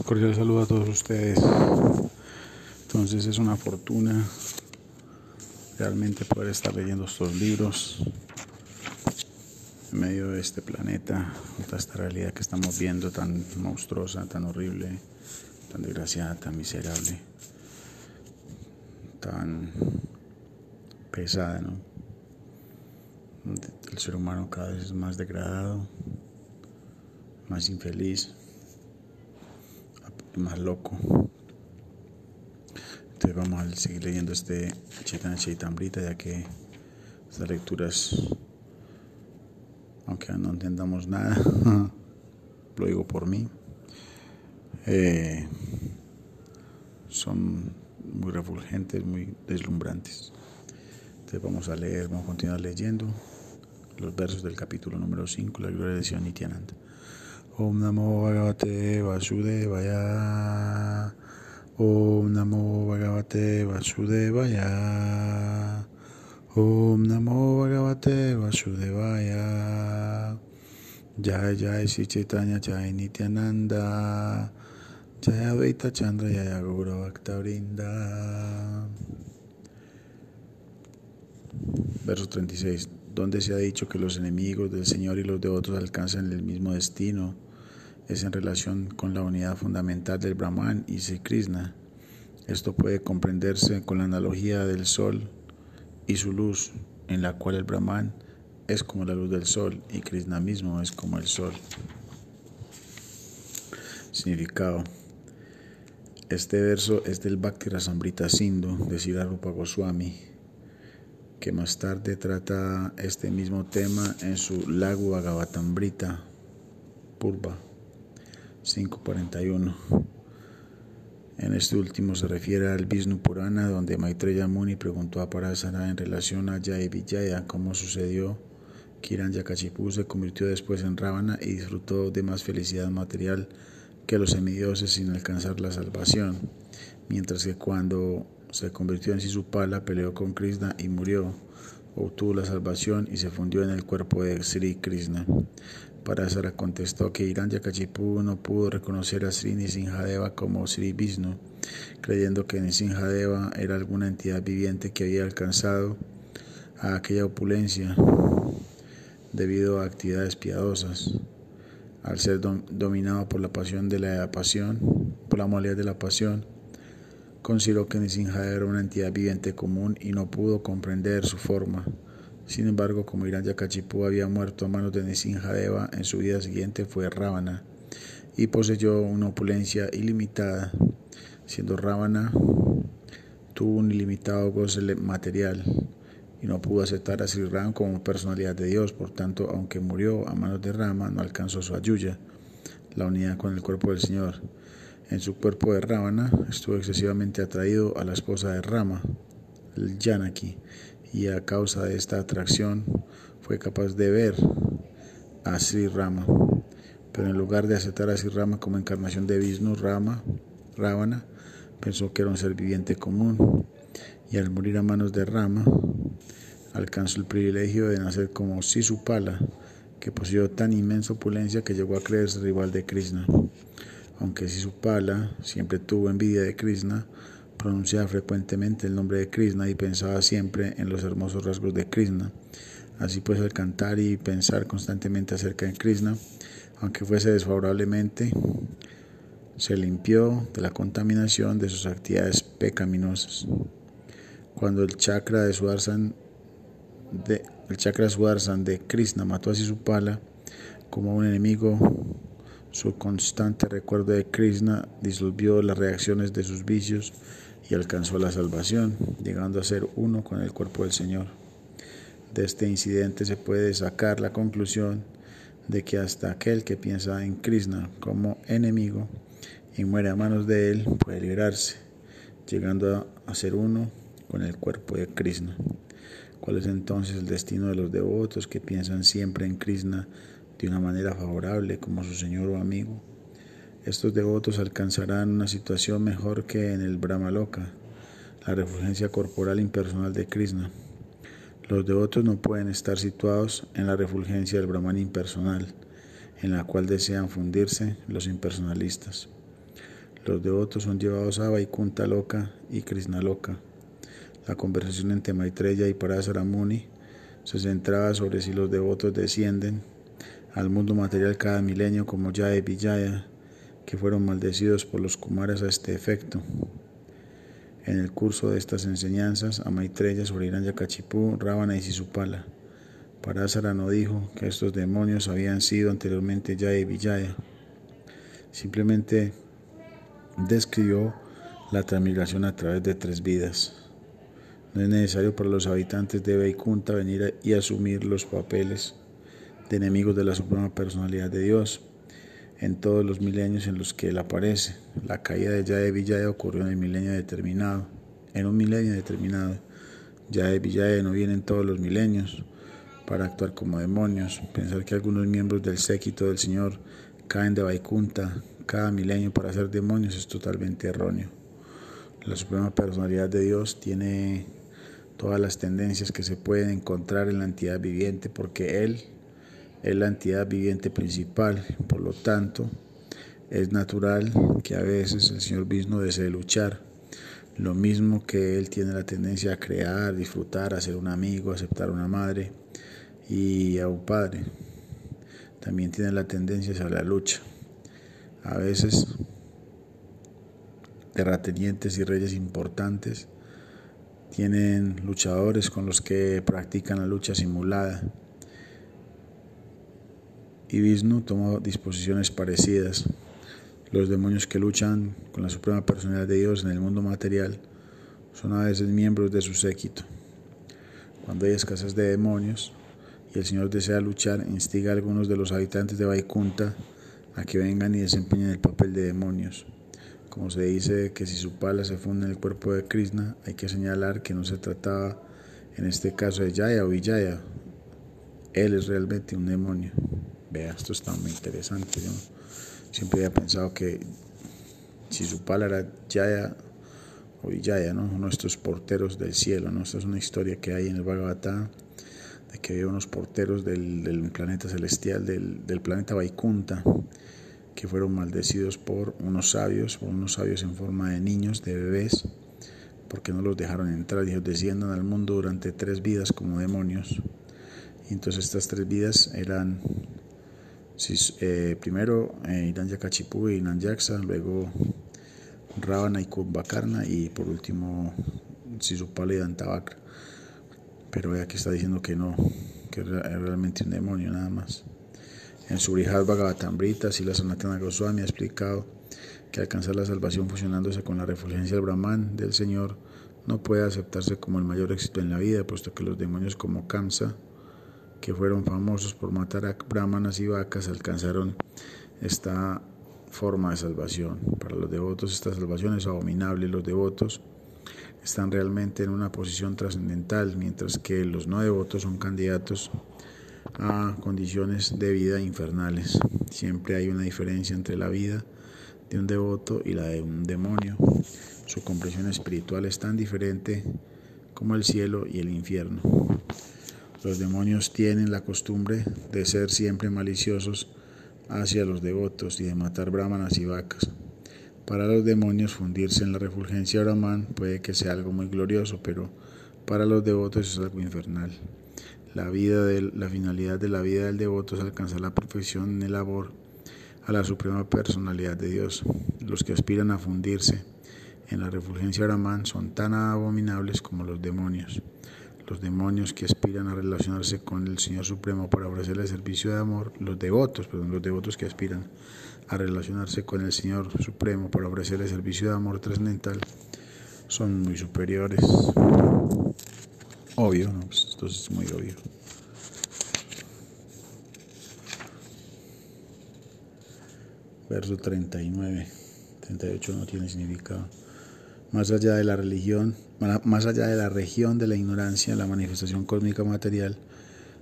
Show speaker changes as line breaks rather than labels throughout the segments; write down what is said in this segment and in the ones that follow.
cordial saludo a todos ustedes. Entonces es una fortuna realmente poder estar leyendo estos libros en medio de este planeta, de esta realidad que estamos viendo tan monstruosa, tan horrible, tan desgraciada, tan miserable, tan pesada, ¿no? El ser humano cada vez es más degradado, más infeliz más loco. Entonces vamos a seguir leyendo este Chaitanya Chaitambrita, ya que estas lecturas, aunque no entendamos nada, lo digo por mí, eh, son muy refulgentes, muy deslumbrantes. Entonces vamos a leer, vamos a continuar leyendo los versos del capítulo número 5, la gloria de Sion. Om Namo Bhagavate Vasudevaya. Om Namo Bhagavate Vasudevaya. Om Namo Bhagavate Vasudevaya. Jai Jai Sri Chaitanya Jai Nityananda. Jai Advaita Chandra Jai Gaura Bhakta Vrinda. Verso 36 donde se ha dicho que los enemigos del Señor y los de otros alcanzan el mismo destino, es en relación con la unidad fundamental del Brahman y Sri Krishna. Esto puede comprenderse con la analogía del sol y su luz, en la cual el Brahman es como la luz del sol y Krishna mismo es como el sol. Significado. Este verso es del Bhakti Rasamrita Sindhu de Sri Rupa Goswami que más tarde trata este mismo tema en su Lago Bhagavatambrita Purva 541. En este último se refiere al Vishnu Purana, donde Maitreya Muni preguntó a Parasara en relación a Jaya Vijaya cómo sucedió que Yakashipu se convirtió después en Ravana y disfrutó de más felicidad material que los semidioses sin alcanzar la salvación, mientras que cuando se convirtió en Sisupala, peleó con Krishna y murió. Obtuvo la salvación y se fundió en el cuerpo de Sri Krishna. Parasara contestó que Hiranyakashipu no pudo reconocer a Sri Nisinjadeva como Sri Vishnu, creyendo que Nisinjadeva era alguna entidad viviente que había alcanzado a aquella opulencia debido a actividades piadosas. Al ser dominado por la pasión de la pasión, por la molestia de la pasión, Consideró que Nisinjadeva era una entidad viviente común y no pudo comprender su forma. Sin embargo, como Hiranyakashipu había muerto a manos de Nisinjadeva, en su vida siguiente fue Ravana y poseyó una opulencia ilimitada. Siendo Ravana, tuvo un ilimitado goce material y no pudo aceptar a Sri Ram como personalidad de Dios. Por tanto, aunque murió a manos de Rama, no alcanzó su ayuya, la unidad con el cuerpo del Señor. En su cuerpo de Ravana estuvo excesivamente atraído a la esposa de Rama, el Janaki, y a causa de esta atracción fue capaz de ver a Sri Rama. Pero en lugar de aceptar a Sri Rama como encarnación de Vishnu, Rama, Ravana, pensó que era un ser viviente común y al morir a manos de Rama alcanzó el privilegio de nacer como Sisupala, que poseyó tan inmensa opulencia que llegó a creerse rival de Krishna aunque Sisupala siempre tuvo envidia de Krishna, pronunciaba frecuentemente el nombre de Krishna y pensaba siempre en los hermosos rasgos de Krishna. Así pues, al cantar y pensar constantemente acerca de Krishna, aunque fuese desfavorablemente, se limpió de la contaminación de sus actividades pecaminosas. Cuando el chakra de Sudarsan de, el chakra de Krishna mató a Sisupala como un enemigo su constante recuerdo de Krishna disolvió las reacciones de sus vicios y alcanzó la salvación, llegando a ser uno con el cuerpo del Señor. De este incidente se puede sacar la conclusión de que hasta aquel que piensa en Krishna como enemigo y muere a manos de él puede liberarse, llegando a ser uno con el cuerpo de Krishna. ¿Cuál es entonces el destino de los devotos que piensan siempre en Krishna de una manera favorable como su Señor o amigo. Estos devotos alcanzarán una situación mejor que en el Brahmaloka, la refulgencia corporal impersonal de Krishna. Los devotos no pueden estar situados en la refulgencia del Brahman impersonal, en la cual desean fundirse los impersonalistas. Los devotos son llevados a Vaikunta Loka y Krishna Loka. La conversación entre Maitreya y Parasara Muni se centraba sobre si los devotos descienden al mundo material cada milenio como Jaya y Vijaya, que fueron maldecidos por los Kumaras a este efecto. En el curso de estas enseñanzas, a Maitreya sobre Hiranyakashipu, Ravana y Sisupala, Parasara no dijo que estos demonios habían sido anteriormente Jaya y Vijaya. Simplemente describió la transmigración a través de tres vidas. No es necesario para los habitantes de Vaikunta venir y asumir los papeles de enemigos de la Suprema Personalidad de Dios en todos los milenios en los que Él aparece. La caída de Yaya Villaya ocurrió en el milenio determinado, en un milenio determinado. Yaya Villaya no viene en todos los milenios para actuar como demonios. Pensar que algunos miembros del séquito del Señor caen de Vaikunta cada milenio para ser demonios es totalmente erróneo. La Suprema Personalidad de Dios tiene todas las tendencias que se pueden encontrar en la entidad viviente porque Él es la entidad viviente principal. Por lo tanto, es natural que a veces el señor Vishnu desee luchar. Lo mismo que él tiene la tendencia a crear, disfrutar, a ser un amigo, aceptar a una madre y a un padre. También tiene la tendencia hacia la lucha. A veces terratenientes y reyes importantes tienen luchadores con los que practican la lucha simulada y Vishnu tomó disposiciones parecidas. Los demonios que luchan con la suprema personalidad de Dios en el mundo material son a veces miembros de su séquito. Cuando hay escasez de demonios y el Señor desea luchar, instiga a algunos de los habitantes de Vaikunta a que vengan y desempeñen el papel de demonios. Como se dice que si su pala se funde en el cuerpo de Krishna, hay que señalar que no se trataba en este caso de Jaya o Vijaya. Él es realmente un demonio. Vea, esto está muy interesante. Yo siempre había pensado que si su pala era Jaya o Vijaya, ¿no? uno de estos porteros del cielo. ¿no? Esta es una historia que hay en el Bhagavatam de que había unos porteros del, planeta celestial, del, del, planeta Vaikunta, que fueron maldecidos por unos sabios, por unos sabios en forma de niños, de bebés, porque no los dejaron entrar. Ellos desciendan al mundo durante tres vidas como demonios. Y entonces estas tres vidas eran eh, primero eh, Yakachipú y Nanjaksa, luego Ravana y Kumbhakarna y por último Sisupala y Dantavakra. Pero aquí está diciendo que no, que es realmente un demonio nada más. En su Bhagavatamrita, la Sanatana Goswami ha explicado que alcanzar la salvación fusionándose con la refulgencia del Brahman del Señor no puede aceptarse como el mayor éxito en la vida, puesto que los demonios como Kamsa, que fueron famosos por matar a brahmanas y vacas, alcanzaron esta forma de salvación. Para los devotos esta salvación es abominable. Los devotos están realmente en una posición trascendental, mientras que los no devotos son candidatos a condiciones de vida infernales. Siempre hay una diferencia entre la vida de un devoto y la de un demonio. Su comprensión espiritual es tan diferente como el cielo y el infierno. Los demonios tienen la costumbre de ser siempre maliciosos hacia los devotos y de matar brahmanas y vacas. Para los demonios fundirse en la refulgencia brahman puede que sea algo muy glorioso, pero para los devotos es algo infernal. La, vida la finalidad de la vida del devoto es alcanzar la perfección en el amor a la suprema personalidad de Dios. Los que aspiran a fundirse en la refulgencia brahman son tan abominables como los demonios. Los demonios que aspiran a relacionarse con el Señor Supremo para ofrecerle servicio de amor, los devotos, perdón, los devotos que aspiran a relacionarse con el Señor Supremo para ofrecerle servicio de amor trascendental, son muy superiores. Obvio, ¿no? Pues esto es muy obvio. Verso 39, 38 no tiene significado. Más allá de la religión, más allá de la región de la ignorancia, la manifestación cósmica material,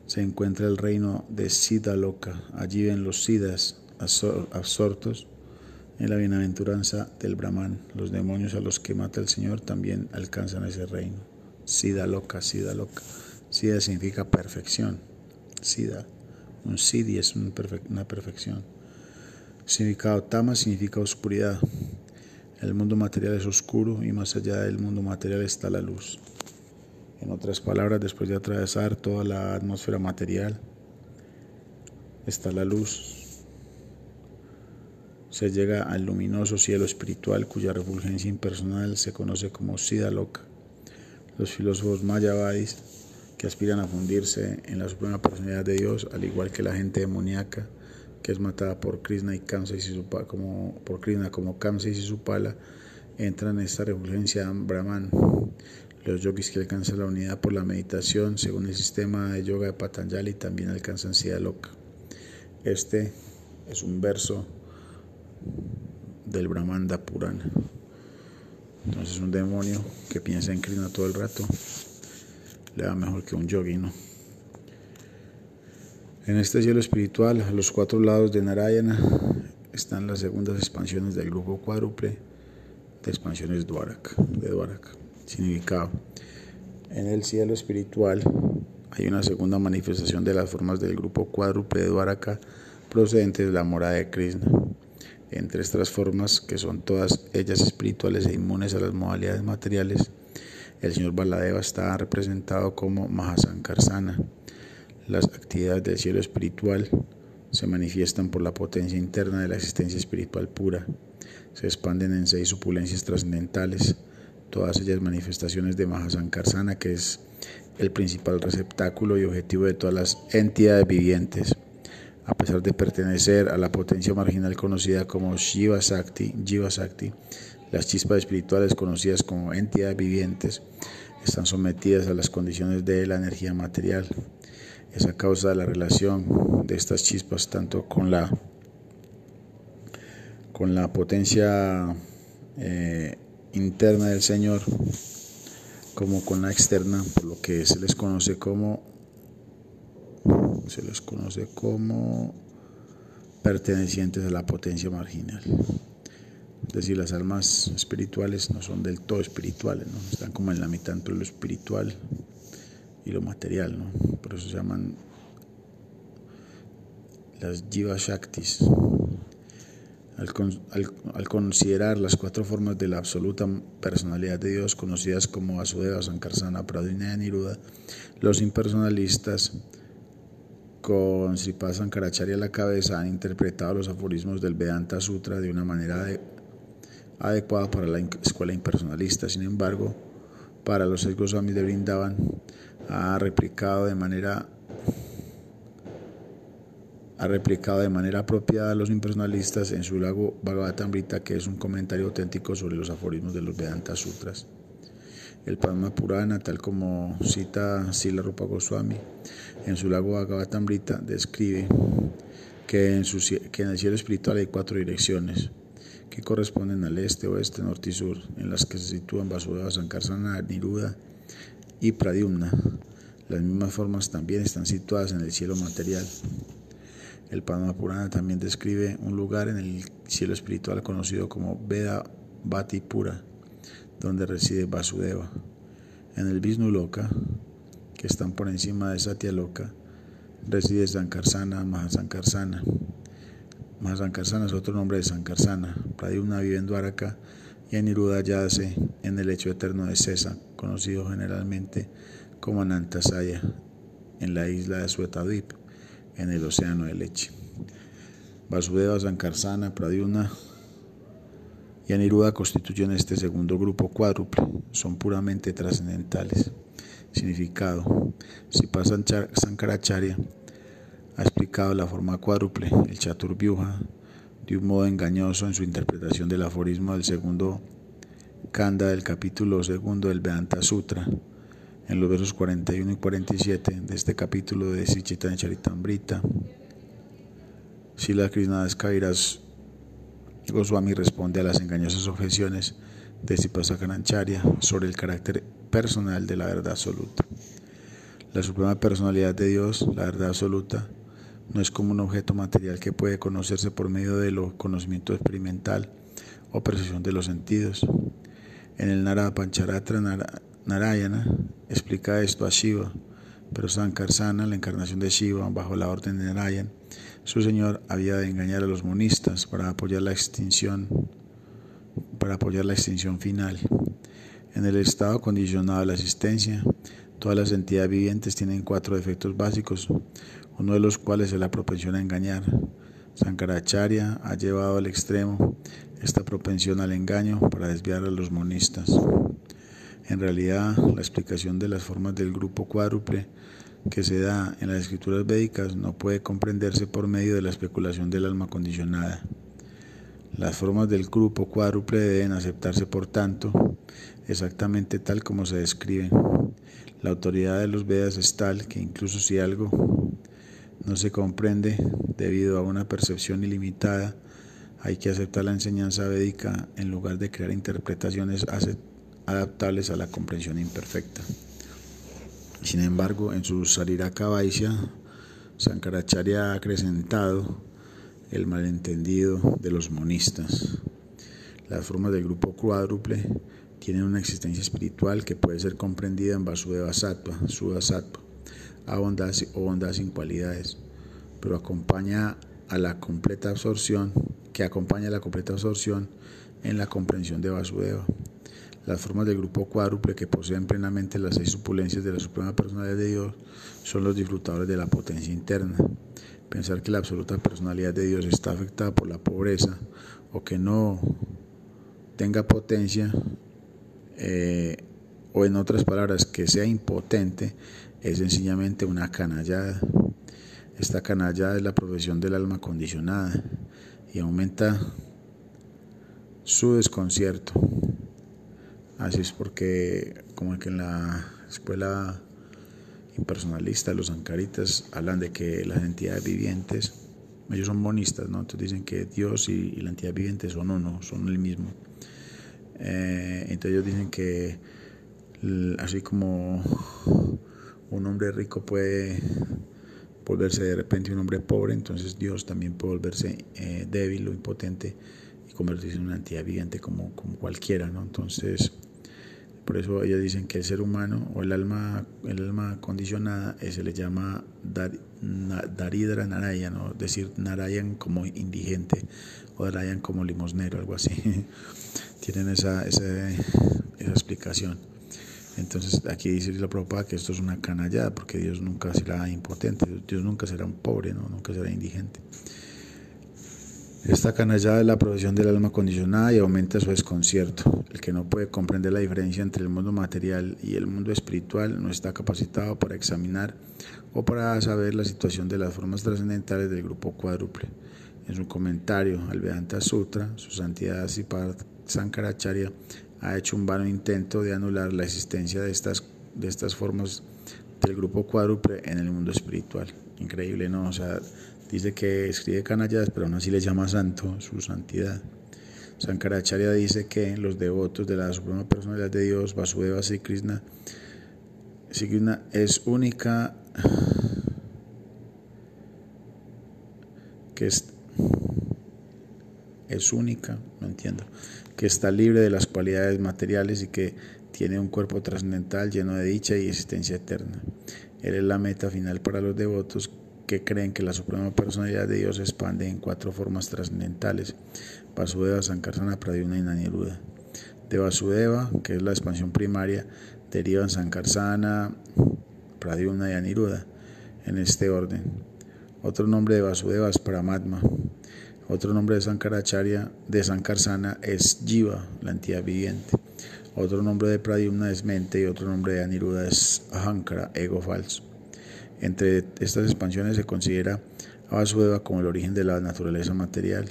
se encuentra el reino de Siddha Loka. Allí ven los Siddhas absortos en la bienaventuranza del Brahman. Los demonios a los que mata el Señor también alcanzan ese reino. Siddha Loka, Siddha Loka. Siddha significa perfección. Siddha. Un Siddhi es una perfección. Significado Tama significa oscuridad. El mundo material es oscuro y más allá del mundo material está la luz. En otras palabras, después de atravesar toda la atmósfera material, está la luz. Se llega al luminoso cielo espiritual cuya refulgencia impersonal se conoce como Siddhaloka. Los filósofos mayavadis que aspiran a fundirse en la suprema personalidad de Dios, al igual que la gente demoníaca que es matada por Krishna y Kamsa y Sisupala, como por Krishna como Kamsa y Sisupala, entran en esta refulgencia Brahman. Los yogis que alcanzan la unidad por la meditación, según el sistema de yoga de Patanjali, también alcanzan Siddhaloka. Este es un verso del Brahmanda Purana. Entonces un demonio que piensa en Krishna todo el rato le va mejor que un yogi, ¿no? En este cielo espiritual, a los cuatro lados de Narayana, están las segundas expansiones del grupo cuádruple de expansiones Dwaraka, de Dwaraka. Significado. En el cielo espiritual hay una segunda manifestación de las formas del grupo cuádruple de Dwaraka procedentes de la morada de Krishna. Entre estas formas, que son todas ellas espirituales e inmunes a las modalidades materiales, el señor Baladeva está representado como Mahasankarsana. Las actividades del cielo espiritual se manifiestan por la potencia interna de la existencia espiritual pura. Se expanden en seis opulencias trascendentales, todas ellas manifestaciones de Mahasankarsana, que es el principal receptáculo y objetivo de todas las entidades vivientes. A pesar de pertenecer a la potencia marginal conocida como Shiva Sakti, Jiva Sakti, las chispas espirituales conocidas como entidades vivientes están sometidas a las condiciones de la energía material. Es a causa de la relación de estas chispas tanto con la, con la potencia eh, interna del Señor como con la externa, por lo que se les conoce como se les conoce como pertenecientes a la potencia marginal. Es decir, las almas espirituales no son del todo espirituales, ¿no? están como en la mitad entre lo espiritual y lo material, ¿no? por eso se llaman las Jiva Shaktis. Al, considerar las cuatro formas de la absoluta personalidad de Dios, conocidas como Vasudeva, Sankarsana, Pradina y Niruda, los impersonalistas con Sripad Sankaracharya a la cabeza han interpretado los aforismos del Vedanta Sutra de una manera de adecuada para la escuela impersonalista. Sin embargo, para los Goswamis de Brindavan ha replicado de manera ha replicado de manera apropiada a los impersonalistas en su lago Bhagavatamrita, que es un comentario auténtico sobre los aforismos de los Vedanta Sutras. El Padma Purana, tal como cita Sila Rupa Goswami, en su lago Bhagavatamrita describe que en, su, que en el cielo espiritual hay cuatro direcciones que corresponden al este, oeste, norte y sur, en las que se sitúan Vasudeva, Sankarsana, Niruda y Pradyumna. Las mismas formas también están situadas en el cielo material. El Padma Purana también describe un lugar en el cielo espiritual conocido como Veda Bhati Pura, donde reside Vasudeva. En el Vishnu Loka, que están por encima de Satya Loka, reside Sankarsana, Mahasankarsana. Mahasankarsana es otro nombre de Sankarsana. Pradyumna vive en Dwaraka y Aniruddha yace en el lecho eterno de Cesa, conocido generalmente como Anantasaya, en la isla de Suetadvip, en el océano de leche. Vasudeva, Sankarsana, Pradyumna y Aniruddha constituyen este segundo grupo cuádruple, son puramente trascendentales. Significado: Si pasan Sankaracharya ha explicado la forma cuádruple, el Chaturvyuha, de un modo engañoso en su interpretación del aforismo del segundo kanda del capítulo segundo del Vedanta Sutra, en los versos 41 y 47 de este capítulo de Sichitanya Charitamrita. Sila Krishnadas Kairas Goswami responde a las engañosas objeciones de Sipasakarancharia sobre el carácter personal de la verdad absoluta. La suprema personalidad de Dios, la verdad absoluta, no es como un objeto material que puede conocerse por medio de lo conocimiento experimental o percepción de los sentidos. En el Narada Pancharatra Narayana explica esto a Shiva, pero Sankarsana, la encarnación de Shiva bajo la orden de Narayan, su señor había de engañar a los monistas para apoyar la extinción para apoyar la extinción final. En el estado condicionado de la existencia, todas las entidades vivientes tienen cuatro defectos básicos, uno de los cuales es la propensión a engañar. Sankaracharya ha llevado al extremo esta propensión al engaño para desviar a los monistas. En realidad, la explicación de las formas del grupo cuádruple que se da en las escrituras védicas no puede comprenderse por medio de la especulación del alma condicionada. Las formas del grupo cuádruple deben aceptarse, por tanto, exactamente tal como se describen. La autoridad de los Vedas es tal que incluso si algo no se comprende debido a una percepción ilimitada, hay que aceptar la enseñanza védica en lugar de crear interpretaciones adaptables a la comprensión imperfecta. Sin embargo, en su Sariraka Vaisya, Sankaracharya ha acrecentado el malentendido de los monistas. Las formas del grupo cuádruple tienen una existencia espiritual que puede ser comprendida en Vasudeva Sattva, o ondas sin cualidades, pero acompaña a la completa absorción, que acompaña a la completa absorción en la comprensión de Vasudeva. Las formas del grupo cuádruple que poseen plenamente las seis supulencias de la Suprema Personalidad de Dios son los disfrutadores de la potencia interna. Pensar que la absoluta personalidad de Dios está afectada por la pobreza o que no tenga potencia, eh, o en otras palabras, que sea impotente, es sencillamente una canallada. Esta canallada es la profesión del alma condicionada y aumenta su desconcierto. Así es porque como que en la escuela impersonalista, los ancaritas hablan de que las entidades vivientes, ellos son monistas, ¿no? Entonces dicen que Dios y, la entidad viviente son uno, son el mismo. Eh, entonces ellos dicen que así como un hombre rico puede volverse de repente un hombre pobre, entonces Dios también puede volverse eh, débil o impotente y convertirse en una entidad viviente como, cualquiera, ¿no? Entonces, por eso ellos dicen que el ser humano o el alma, el alma condicionada eh, se le llama dar, Daridra Narayan, es decir, Narayan como indigente o Narayan como limosnero, algo así. Tienen esa, esa, esa explicación. Entonces aquí dice la propa que esto es una canallada, porque Dios nunca será impotente, Dios nunca será un pobre, ¿no? nunca será indigente. Esta canallada es la profesión del alma condicionada y aumenta su desconcierto. El que no puede comprender la diferencia entre el mundo material y el mundo espiritual no está capacitado para examinar o para saber la situación de las formas trascendentales del grupo cuádruple. En su comentario al Vedanta Sutra, su santidad Siddhartha Sankaracharya ha hecho un vano intento de anular la existencia de estas, de estas formas del grupo cuádruple en el mundo espiritual. Increíble, ¿no? O sea, Dice que escribe canalladas, pero aún así le llama santo su santidad. Sankaracharya dice que los devotos de la Suprema Personalidad de Dios, Vasudeva Sri Krishna, Krishna es única, que es, es única, no entiendo, que está libre de las cualidades materiales y que tiene un cuerpo trascendental lleno de dicha y existencia eterna. Él es la meta final para los devotos que creen que la suprema personalidad de Dios se expande en cuatro formas trascendentales: Vasudeva, Sankarsana, Pradyumna y Naniruda. De Vasudeva, que es la expansión primaria, derivan Sankarsana, Pradyumna y Aniruddha en este orden. Otro nombre de Vasudeva es Paramatma. Otro nombre de Sankaracharya, de Sankarsana, es Jiva, la entidad viviente. Otro nombre de Pradyumna es mente y otro nombre de Aniruddha es Ahankara, ego falso. Entre estas expansiones se considera a Vasudeva como el origen de la naturaleza material.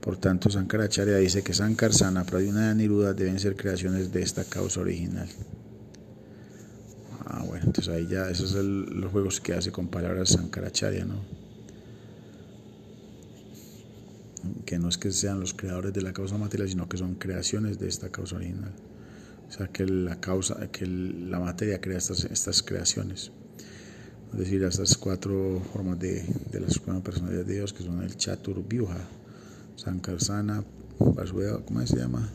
Por tanto, Sankaracharya dice que Sankarsana, Pradyumna y Aniruddha deben ser creaciones de esta causa original. Ah, bueno, entonces ahí ya, esos son los juegos que hace con palabras Sankaracharya, ¿no? Que no es que sean los creadores de la causa material, sino que son creaciones de esta causa original. O sea, que la causa, que la materia crea estas, estas creaciones es decir, estas cuatro formas de, de la Suprema Personalidad de Dios, que son el Chatur Vyuha, Sankarsana, Vasudeva, ¿cómo se llama?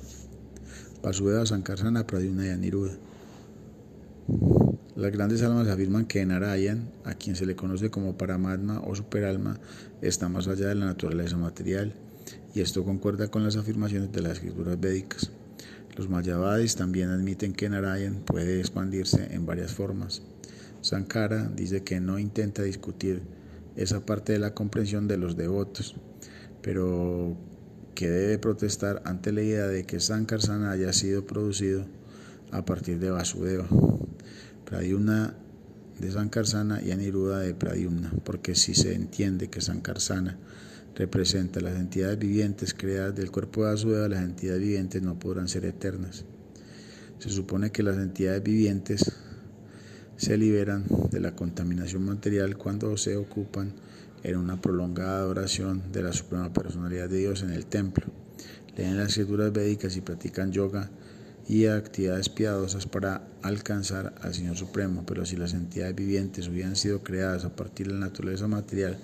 Vasudeva, Sankarsana, Pradyumna y Aniruddha. Las grandes almas afirman que Narayan, a quien se le conoce como Paramatma o Superalma, está más allá de la naturaleza material y esto concuerda con las afirmaciones de las escrituras védicas. Los Mayavadis también admiten que Narayan puede expandirse en varias formas. Sankara dice que no intenta discutir esa parte de la comprensión de los devotos, pero que debe protestar ante la idea de que Sankarsana haya sido producido a partir de Vasudeva, Pradyumna de Sankarsana y Aniruddha de Pradyumna, porque si se entiende que Sankarsana representa las entidades vivientes creadas del cuerpo de Vasudeva, las entidades vivientes no podrán ser eternas. Se supone que las entidades vivientes se liberan de la contaminación material cuando se ocupan en una prolongada adoración de la Suprema Personalidad de Dios en el templo. Leen las escrituras védicas y practican yoga y actividades piadosas para alcanzar al Señor Supremo. Pero si las entidades vivientes hubieran sido creadas a partir de la naturaleza material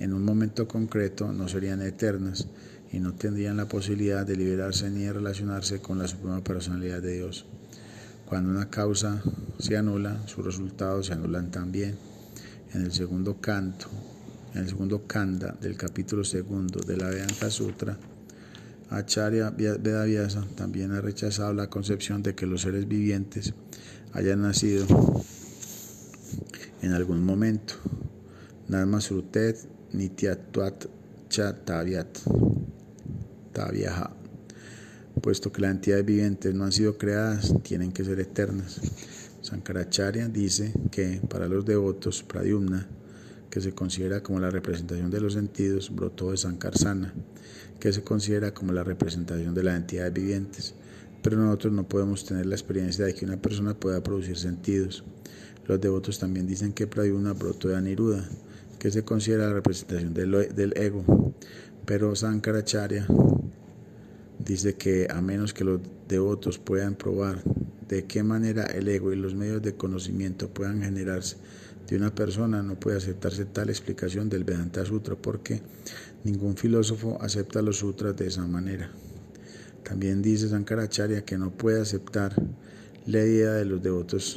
en un momento concreto, no serían eternas y no tendrían la posibilidad de liberarse ni de relacionarse con la Suprema Personalidad de Dios. Cuando una causa se anula, sus resultados se anulan también. En el segundo canto, en el segundo kanda del capítulo segundo de la Vedanta Sutra, Acharya Vedavyasa también ha rechazado la concepción de que los seres vivientes hayan nacido en algún momento. Narma Srutet Nityatvat Cha Tavyat puesto que las entidades vivientes no han sido creadas, tienen que ser eternas. Sankaracharya dice que para los devotos, Pradyumna, que se considera como la representación de los sentidos, brotó de Sankarsana, que se considera como la representación de las entidades vivientes. Pero nosotros no podemos tener la experiencia de que una persona pueda producir sentidos. Los devotos también dicen que Pradyumna brotó de Aniruddha, que se considera la representación del, del ego. Pero Sankaracharya dice que a menos que los devotos puedan probar de qué manera el ego y los medios de conocimiento puedan generarse de una persona, no puede aceptarse tal explicación del Vedanta Sutra porque ningún filósofo acepta los sutras de esa manera. También dice Sankaracharya que no puede aceptar la idea de los devotos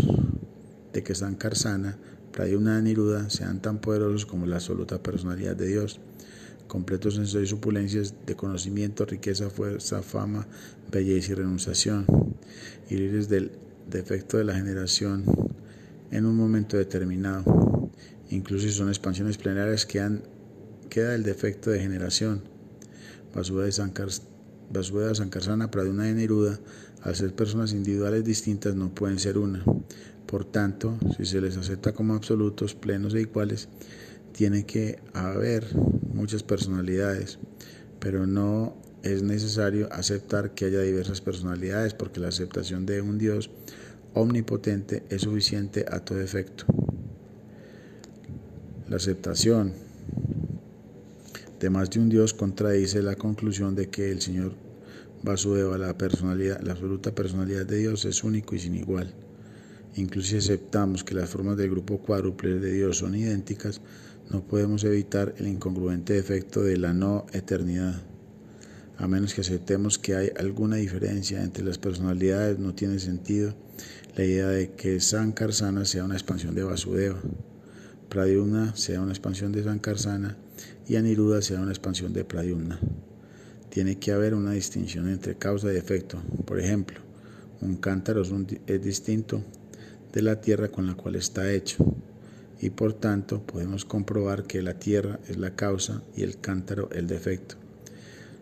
de que Sankarsana, Pradyumna y Niruda sean tan poderosos como la absoluta personalidad de Dios completos en sus supulencias de conocimiento, riqueza, fuerza, fama, belleza y renunciación, y libres del defecto de la generación en un momento determinado. Incluso si son expansiones plenarias, quedan, queda el defecto de generación. Vasudeva Sankarsana, Praduna y Neruda, al ser personas individuales distintas, no pueden ser una. Por tanto, si se les acepta como absolutos, plenos e iguales, tiene que haber muchas personalidades, pero no es necesario aceptar que haya diversas personalidades porque la aceptación de un Dios omnipotente es suficiente a todo efecto. La aceptación de más de un Dios contradice la conclusión de que el Señor Vasudeva, la personalidad, la absoluta personalidad de Dios, es único y sin igual. Incluso si aceptamos que las formas del grupo cuádruple de Dios son idénticas, no podemos evitar el incongruente efecto de la no eternidad. A menos que aceptemos que hay alguna diferencia entre las personalidades, no tiene sentido la idea de que Sankarsana sea una expansión de Vasudeva, Pradyumna sea una expansión de Sankarsana y Aniruddha sea una expansión de Pradyumna. Tiene que haber una distinción entre causa y efecto. Por ejemplo, un cántaro es distinto de la tierra con la cual está hecho y por tanto podemos comprobar que la tierra es la causa y el cántaro el defecto.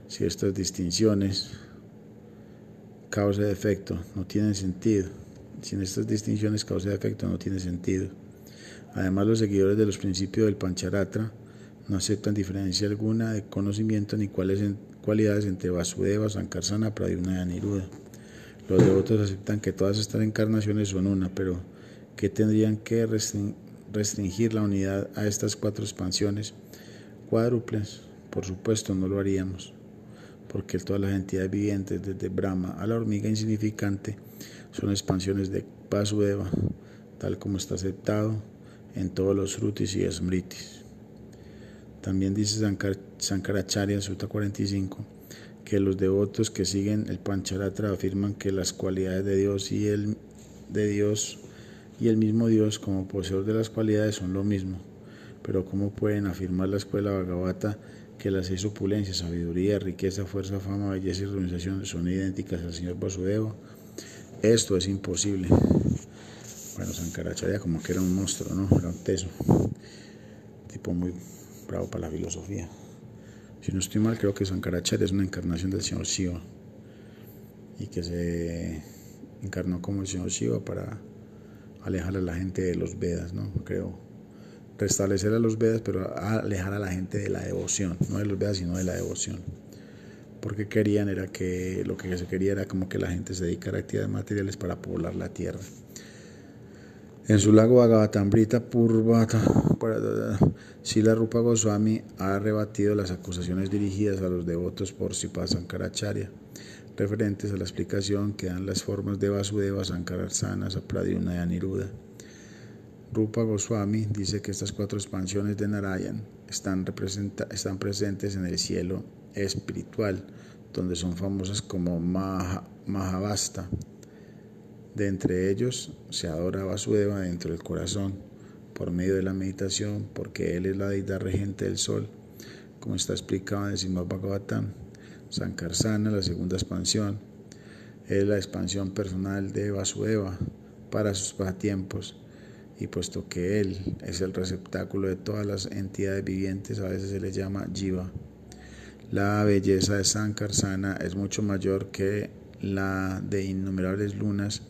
Si estas distinciones, causa y efecto, no tienen sentido, si en estas distinciones causa y efecto no tiene sentido. Además, los seguidores de los principios del Pancharatra no aceptan diferencia alguna de conocimiento ni cuáles cualidades entre Vasudeva, Sankarsana, Pradyumna y Aniruddha. Los devotos aceptan que todas estas encarnaciones son una, pero que tendrían que restringir la unidad a estas cuatro expansiones cuádruples, por supuesto no lo haríamos, porque todas las entidades vivientes, desde Brahma a la hormiga insignificante, son expansiones de Vasudeva, tal como está aceptado en todos los frutis y smritis. También dice Sankaracharya, Sutta 45, que los devotos que siguen el Pancharatra afirman que las cualidades de Dios y el de Dios y el mismo Dios como poseedor de las cualidades son lo mismo. Pero ¿cómo pueden afirmar la escuela Bhagavata que las seis opulencias, sabiduría, riqueza, fuerza, fama, belleza y organización son idénticas al señor Vasudeva, esto es imposible. Bueno, Sankaracharya como que era un monstruo, ¿no? Era un teso. Tipo muy bravo para la filosofía. Si no estoy mal, creo que Sankaracharya es una encarnación del señor Shiva. Y que se encarnó como el señor Shiva para alejar a la gente de los Vedas, ¿no? Creo. Restablecer a los Vedas, pero alejar a la gente de la devoción. No de los Vedas, sino de la devoción. Porque querían era que lo que se quería era como que la gente se dedicara a actividades materiales para poblar la tierra. En su lago Agavatambrita Purvata, Sila Rupa Goswami ha rebatido las acusaciones dirigidas a los devotos por Sipa Sankaracharya, referentes a la explicación que dan las formas de Vasudeva, Sankararsana, Sapradyumna y Aniruddha. Rupa Goswami dice que estas cuatro expansiones de Narayan están, están presentes en el cielo espiritual, donde son famosas como Mahavasta de entre ellos se adora a Vasudeva dentro del corazón por medio de la meditación, porque él es la deidad regente del sol, como está explicado en el Srimad Bhagavatam. Sankarsana, la segunda expansión, es la expansión personal de Vasudeva para sus pasatiempos, y puesto que él es el receptáculo de todas las entidades vivientes, a veces se le llama Jiva. La belleza de Sankarsana es mucho mayor que la de innumerables lunas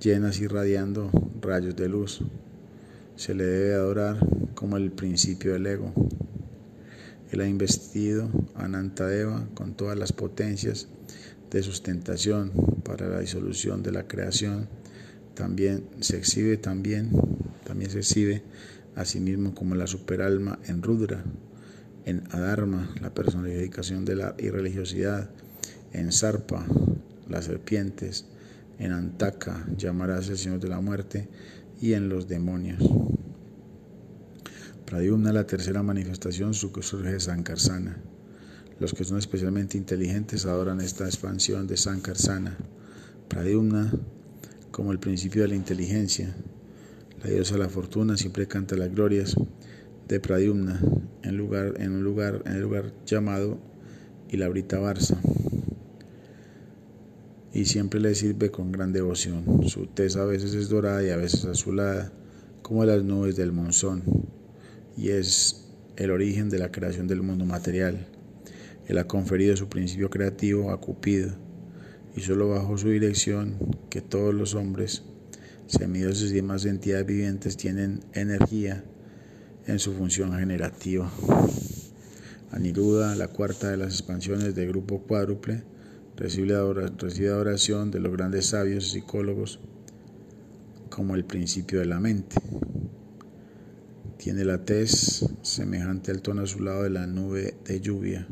llenas irradiando rayos de luz. Se le debe adorar como el principio del ego. Él ha investido a Nantadeva con todas las potencias de sustentación para la disolución de la creación. También se exhibe también, también se exhibe a sí mismo como la superalma en Rudra, en Adharma, la personificación de la irreligiosidad, en Sarpa, las serpientes, en Antaka llamarás el Señor de la muerte y en los demonios. Pradyumna, la tercera manifestación, surge de Sankarsana. Los que son especialmente inteligentes adoran esta expansión de Sankarsana. Pradyumna, como el principio de la inteligencia. La diosa la fortuna siempre canta las glorias de Pradyumna en, lugar, en un lugar, en el lugar llamado Ilabrita Barsa y siempre le sirve con gran devoción. Su tez a veces es dorada y a veces azulada, como las nubes del monzón, y es el origen de la creación del mundo material. Él ha conferido su principio creativo a Cupido, y solo bajo su dirección que todos los hombres, semidioses y demás entidades vivientes tienen energía en su función generativa. Aniruda, la cuarta de las expansiones del grupo cuádruple, recibe adoración de los grandes sabios psicólogos como el principio de la mente. Tiene la tez semejante al tono azulado de la nube de lluvia.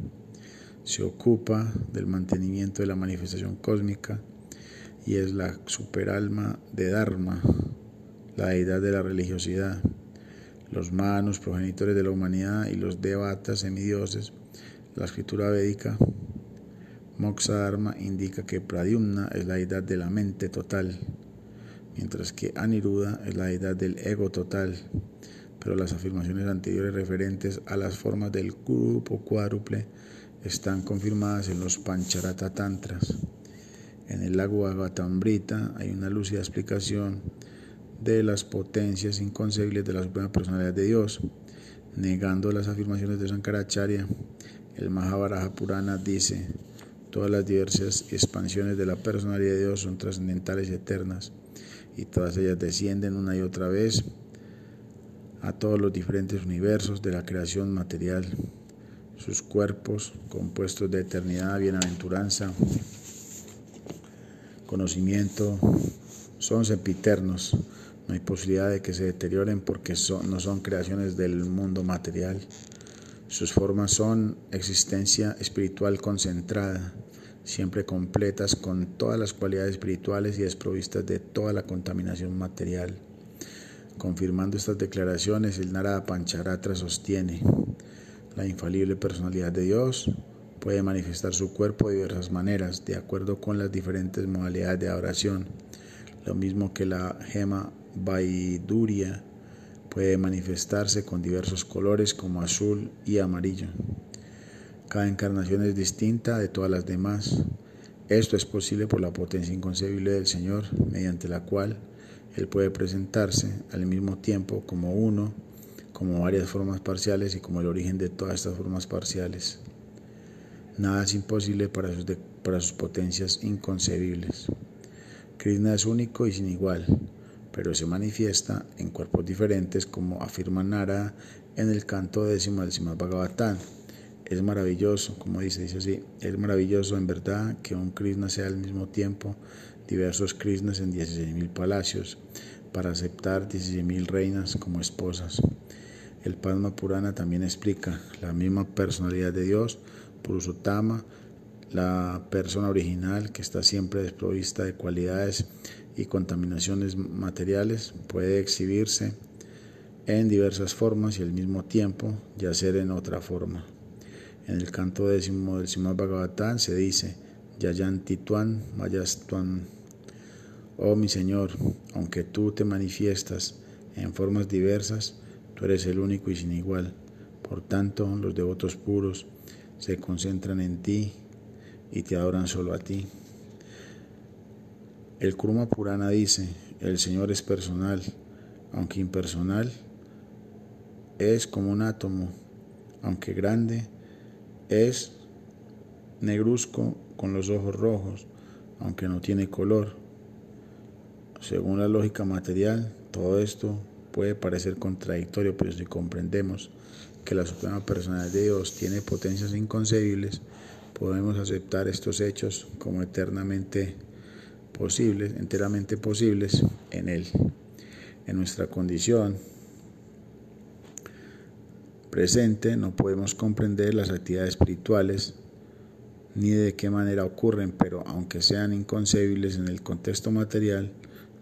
Se ocupa del mantenimiento de la manifestación cósmica y es la superalma de Dharma, la deidad de la religiosidad. Los manos, progenitores de la humanidad, y los devatas, semidioses, la escritura védica Moksha Dharma indica que Pradyumna es la deidad de la mente total, mientras que Aniruddha es la deidad del ego total. Pero las afirmaciones anteriores referentes a las formas del grupo cuádruple están confirmadas en los Pancharata Tantras. En el lago Agatambrita hay una lúcida explicación de las potencias inconcebibles de la Suprema Personalidad de Dios, negando las afirmaciones de Sankaracharya. El Mahabharata Purana dice, Todas las diversas expansiones de la personalidad de Dios son trascendentales y eternas, y todas ellas descienden una y otra vez a todos los diferentes universos de la creación material. Sus cuerpos, compuestos de eternidad, bienaventuranza, conocimiento, son sempiternos. No hay posibilidad de que se deterioren porque no son creaciones del mundo material. Sus formas son existencia espiritual concentrada, siempre completas con todas las cualidades espirituales y desprovistas de toda la contaminación material. Confirmando estas declaraciones, el Narada Pancharatra sostiene la infalible personalidad de Dios puede manifestar su cuerpo de diversas maneras, de acuerdo con las diferentes modalidades de adoración, lo mismo que la gema Vaiduria puede manifestarse con diversos colores como azul y amarillo. Cada encarnación es distinta de todas las demás. Esto es posible por la potencia inconcebible del Señor, mediante la cual Él puede presentarse al mismo tiempo como uno, como varias formas parciales y como el origen de todas estas formas parciales. Nada es imposible para sus, para sus potencias inconcebibles. Krishna es único y sin igual, pero se manifiesta en cuerpos diferentes como afirma Nara en el canto décimo del Srimad Bhagavatam. Es maravilloso, como dice, dice así, es maravilloso en verdad que un Krishna sea al mismo tiempo diversos Krishnas en 16.000 palacios para aceptar 16.000 reinas como esposas. El Padma Purana también explica la misma personalidad de Dios, Purushotama, la persona original que está siempre desprovista de cualidades y contaminaciones materiales, puede exhibirse en diversas formas y al mismo tiempo yacer en otra forma. En el canto décimo del Srimad Bhagavatam se dice, Yayantituan Mayastuan, oh mi Señor, aunque tú te manifiestas en formas diversas, tú eres el único y sin igual. Por tanto, los devotos puros se concentran en ti y te adoran solo a ti. El Kurma Purana dice, el Señor es personal, aunque impersonal, es como un átomo, aunque grande, es negruzco con los ojos rojos, aunque no tiene color. Según la lógica material, todo esto puede parecer contradictorio, pero si comprendemos que la Suprema Personalidad de Dios tiene potencias inconcebibles, podemos aceptar estos hechos como eternamente posibles, enteramente posibles en Él. En nuestra condición presente no podemos comprender las actividades espirituales ni de qué manera ocurren, pero aunque sean inconcebibles en el contexto material,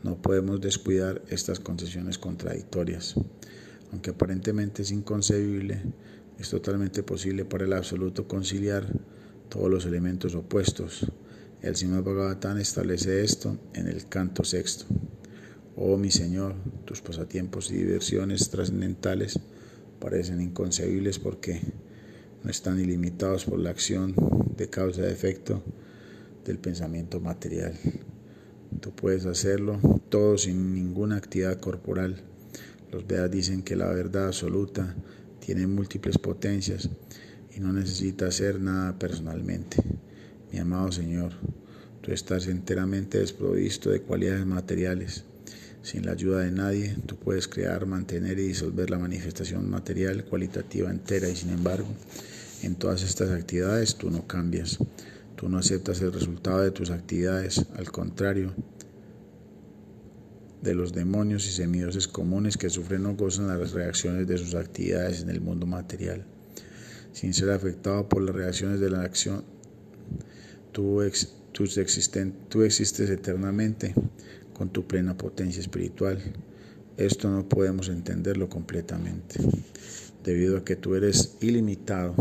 no podemos descuidar estas concesiones contradictorias. Aunque aparentemente es inconcebible, es totalmente posible para el absoluto conciliar todos los elementos opuestos. El Srimad Bhagavatam establece esto en el canto sexto. Oh mi Señor, tus pasatiempos y diversiones trascendentales parecen inconcebibles porque no están ilimitados por la acción de causa y efecto del pensamiento material. Tú puedes hacerlo todo sin ninguna actividad corporal. Los Vedas dicen que la verdad absoluta tiene múltiples potencias y no necesita hacer nada personalmente. Mi amado Señor, tú estás enteramente desprovisto de cualidades materiales. Sin la ayuda de nadie, tú puedes crear, mantener y disolver la manifestación material cualitativa entera y sin embargo, en todas estas actividades tú no cambias. Tú no aceptas el resultado de tus actividades, al contrario de los demonios y semidioses comunes que sufren o gozan las reacciones de sus actividades en el mundo material. Sin ser afectado por las reacciones de la acción, tú, tú existes eternamente con tu plena potencia espiritual. Esto no podemos entenderlo completamente, debido a que tú eres ilimitado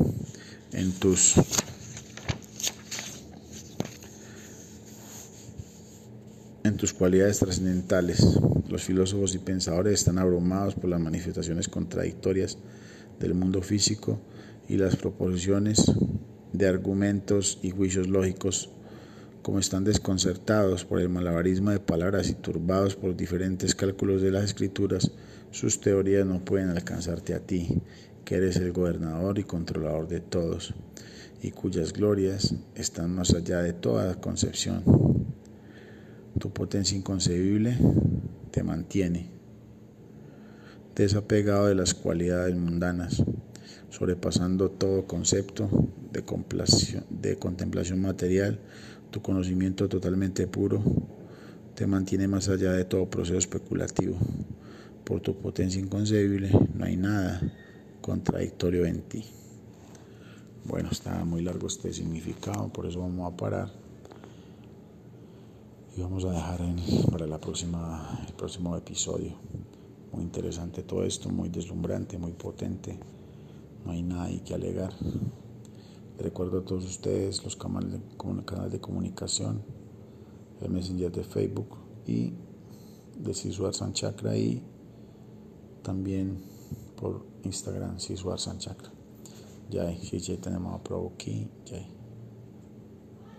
en tus en tus cualidades trascendentales. Los filósofos y pensadores están abrumados por las manifestaciones contradictorias del mundo físico y las proposiciones de argumentos y juicios lógicos como están desconcertados por el malabarismo de palabras y turbados por diferentes cálculos de las escrituras, sus teorías no pueden alcanzarte a ti, que eres el gobernador y controlador de todos, y cuyas glorias están más allá de toda concepción. Tu potencia inconcebible te mantiene desapegado de las cualidades mundanas, sobrepasando todo concepto de, de contemplación material tu conocimiento totalmente puro te mantiene más allá de todo proceso especulativo. Por tu potencia inconcebible no hay nada contradictorio en ti. Bueno, está muy largo este significado, por eso vamos a parar. Vamos a dejar para la próxima, el próximo episodio. Muy interesante todo esto, muy deslumbrante, muy potente. No hay nada que alegar. Recuerdo a todos ustedes los canales de, canales de comunicación, el Messenger de Facebook y de Sisuar San Chakra y también por Instagram Sisuar San Chakra. Jai, Shri Chaitanya Mahaprabhu ki Jai.